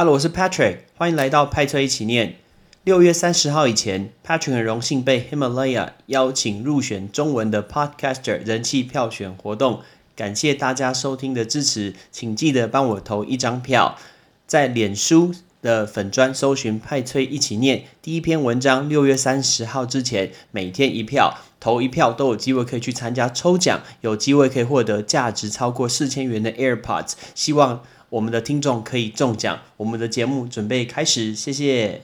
Hello，我是 Patrick，欢迎来到派车一起念。六月三十号以前，Patrick 很荣幸被 Himalaya 邀请入选中文的 Podcaster 人气票选活动，感谢大家收听的支持，请记得帮我投一张票，在脸书的粉砖搜寻派崔一起念第一篇文章，六月三十号之前每天一票，投一票都有机会可以去参加抽奖，有机会可以获得价值超过四千元的 AirPods，希望。我们的听众可以中奖，我们的节目准备开始，谢谢。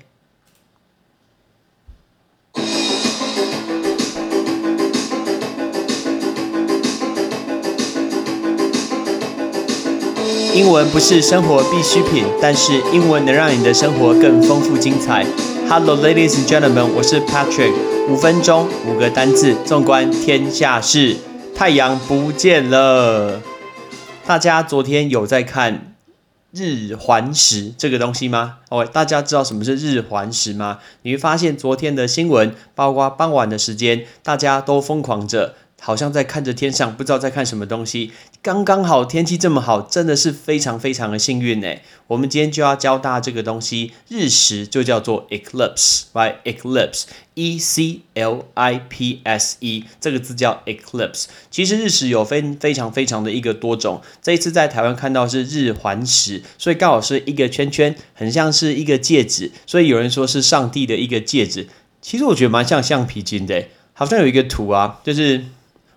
英文不是生活必需品，但是英文能让你的生活更丰富精彩。Hello, ladies and gentlemen，我是 Patrick。五分钟，五个单字，纵观天下事。太阳不见了，大家昨天有在看？日环食这个东西吗？哦，大家知道什么是日环食吗？你会发现昨天的新闻，包括傍晚的时间，大家都疯狂着。好像在看着天上，不知道在看什么东西。刚刚好天气这么好，真的是非常非常的幸运呢。我们今天就要教大家这个东西，日食就叫做 eclipse，right？eclipse，e c l i p s e，这个字叫 eclipse。其实日食有非非常非常的一个多种。这一次在台湾看到是日环食，所以刚好是一个圈圈，很像是一个戒指，所以有人说是上帝的一个戒指。其实我觉得蛮像橡皮筋的，好像有一个图啊，就是。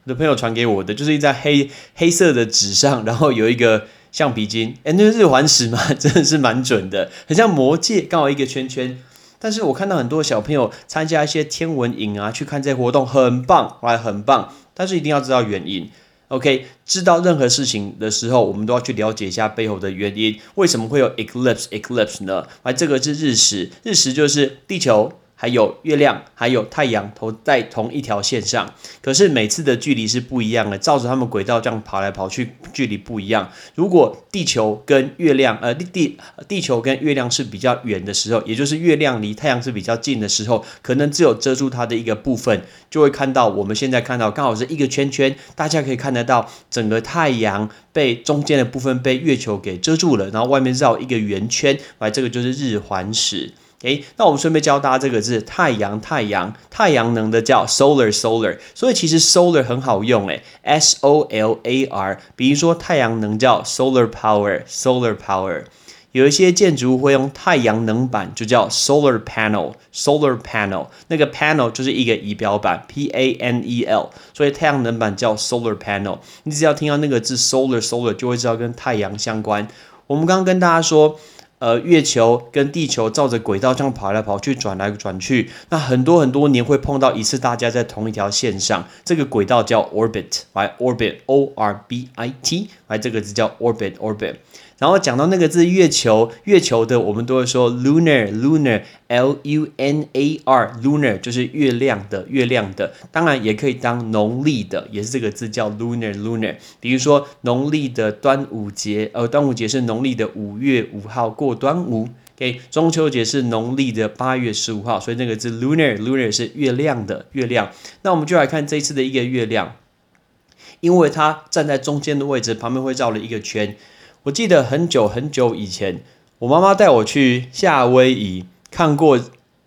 的朋友传给我的，就是一张黑黑色的纸上，然后有一个橡皮筋，哎，那日环食嘛，真的是蛮准的，很像魔戒，刚好一个圈圈。但是我看到很多小朋友参加一些天文营啊，去看这些活动，很棒，来很棒。但是一定要知道原因，OK？知道任何事情的时候，我们都要去了解一下背后的原因，为什么会有 eclipse？eclipse 呢？来，这个是日食，日食就是地球。还有月亮，还有太阳，投在同一条线上，可是每次的距离是不一样的，照着他们轨道这样跑来跑去，距离不一样。如果地球跟月亮，呃，地地地球跟月亮是比较远的时候，也就是月亮离太阳是比较近的时候，可能只有遮住它的一个部分，就会看到我们现在看到刚好是一个圈圈，大家可以看得到整个太阳被中间的部分被月球给遮住了，然后外面绕一个圆圈，来，这个就是日环食。诶，那我们顺便教大家这个字，太阳，太阳，太阳能的叫 solar，solar。所以其实 solar 很好用，诶 s o l a r。比如说太阳能叫 solar power，solar power。有一些建筑物会用太阳能板，就叫 solar panel，solar panel。那个 panel 就是一个仪表板，p a n e l。所以太阳能板叫 solar panel。你只要听到那个字 solar，solar 就会知道跟太阳相关。我们刚刚跟大家说。呃，月球跟地球照着轨道这样跑来跑去、转来转去，那很多很多年会碰到一次，大家在同一条线上。这个轨道叫 orbit，来 orbit，o r b i t，来这个字叫 orbit，orbit。然后讲到那个字月球，月球的我们都会说 lunar，lunar，l u n a r，lunar 就是月亮的，月亮的。当然也可以当农历的，也是这个字叫 lunar，lunar。比如说农历的端午节，呃，端午节是农历的五月五号过端午。OK，中秋节是农历的八月十五号，所以那个字 lunar，lunar 是月亮的，月亮。那我们就来看这一次的一个月亮，因为它站在中间的位置，旁边会绕了一个圈。我记得很久很久以前，我妈妈带我去夏威夷看过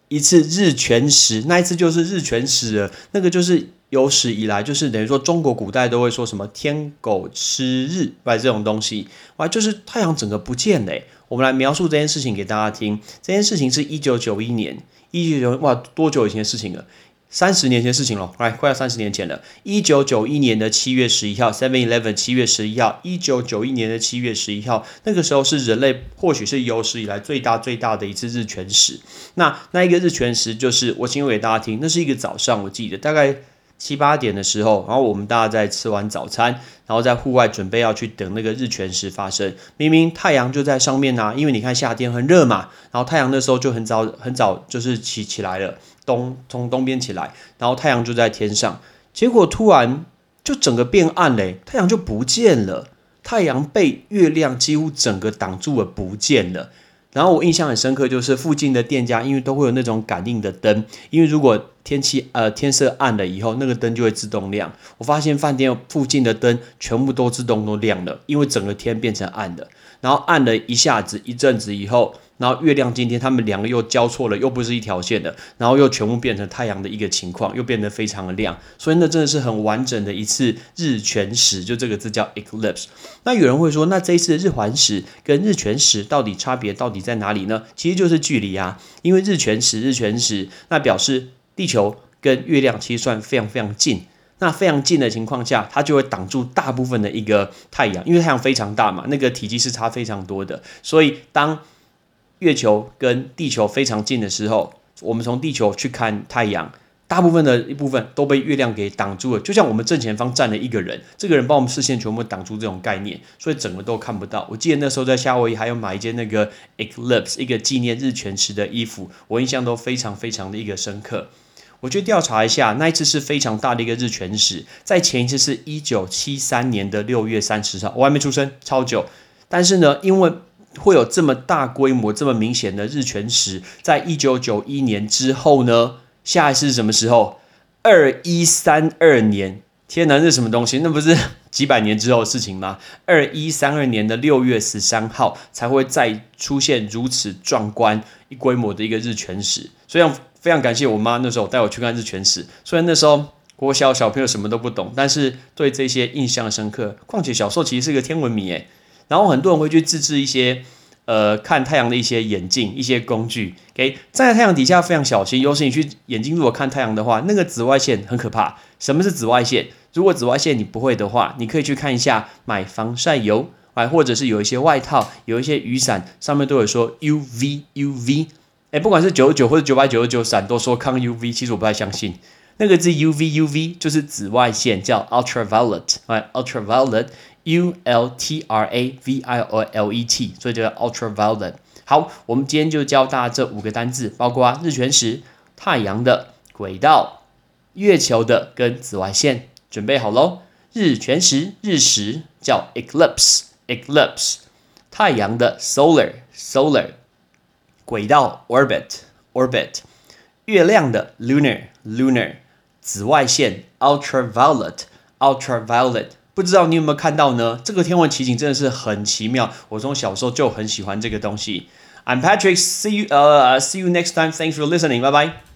一次日全食，那一次就是日全食了。那个就是有史以来，就是等于说中国古代都会说什么天狗吃日，拜这种东西，哇，就是太阳整个不见嘞。我们来描述这件事情给大家听。这件事情是一九九一年，一九九哇，多久以前的事情了？三十年前的事情了，来，快要三十年前了。一九九一年的七月十一号，Seven Eleven 七月十一号，一九九一年的七月十一号，那个时候是人类或许是有史以来最大最大的一次日全食。那那一个日全食就是我形容给大家听，那是一个早上，我记得大概。七八点的时候，然后我们大家在吃完早餐，然后在户外准备要去等那个日全食发生。明明太阳就在上面呐，因为你看夏天很热嘛，然后太阳那时候就很早很早就是起起来了，东从东边起来，然后太阳就在天上，结果突然就整个变暗嘞，太阳就不见了，太阳被月亮几乎整个挡住了，不见了。然后我印象很深刻，就是附近的店家因为都会有那种感应的灯，因为如果天气呃天色暗了以后，那个灯就会自动亮。我发现饭店附近的灯全部都自动都亮了，因为整个天变成暗的。然后暗了一下子一阵子以后。然后月亮今天他们两个又交错了，又不是一条线的，然后又全部变成太阳的一个情况，又变得非常的亮，所以那真的是很完整的一次日全食，就这个字叫 eclipse。那有人会说，那这一次的日环食跟日全食到底差别到底在哪里呢？其实就是距离啊，因为日全食日全食，那表示地球跟月亮其实算非常非常近，那非常近的情况下，它就会挡住大部分的一个太阳，因为太阳非常大嘛，那个体积是差非常多的，所以当月球跟地球非常近的时候，我们从地球去看太阳，大部分的一部分都被月亮给挡住了，就像我们正前方站了一个人，这个人把我们视线全部挡住这种概念，所以整个都看不到。我记得那时候在夏威夷还有买一件那个 eclipse 一个纪念日全食的衣服，我印象都非常非常的一个深刻。我去调查一下，那一次是非常大的一个日全食，在前一次是一九七三年的六月三十号，我还没出生，超久。但是呢，因为会有这么大规模、这么明显的日全食，在一九九一年之后呢？下一次是什么时候？二一三二年，天哪，这是什么东西？那不是 几百年之后的事情吗？二一三二年的六月十三号才会再出现如此壮观、一规模的一个日全食。所以非常感谢我妈那时候带我去看日全食。虽然那时候国小小朋友什么都不懂，但是对这些印象深刻。况且小时候其实是个天文迷诶。然后很多人会去自制一些，呃，看太阳的一些眼镜、一些工具。OK，站在太阳底下非常小心，尤其你去眼睛如果看太阳的话，那个紫外线很可怕。什么是紫外线？如果紫外线你不会的话，你可以去看一下买防晒油，哎，或者是有一些外套、有一些雨伞，上面都有说 UV UV。哎，不管是九十九或者九百九十九伞，都说抗 UV，其实我不太相信。那个字 UV UV 就是紫外线，叫 ultraviolet，哎，ultraviolet。U L T R A V I O L E T，所以就叫 ultraviolet。好，我们今天就教大家这五个单字，包括日全食、太阳的轨道、月球的跟紫外线。准备好喽！日全食日食叫 eclipse，eclipse。太阳的 solar，solar。轨道 orbit，orbit。月亮的 lunar，lunar。紫外线 ultraviolet，ultraviolet。不知道你有没有看到呢？这个天文奇景真的是很奇妙。我从小时候就很喜欢这个东西。I'm Patrick. See you. Uh, see you next time. Thanks for listening. Bye bye.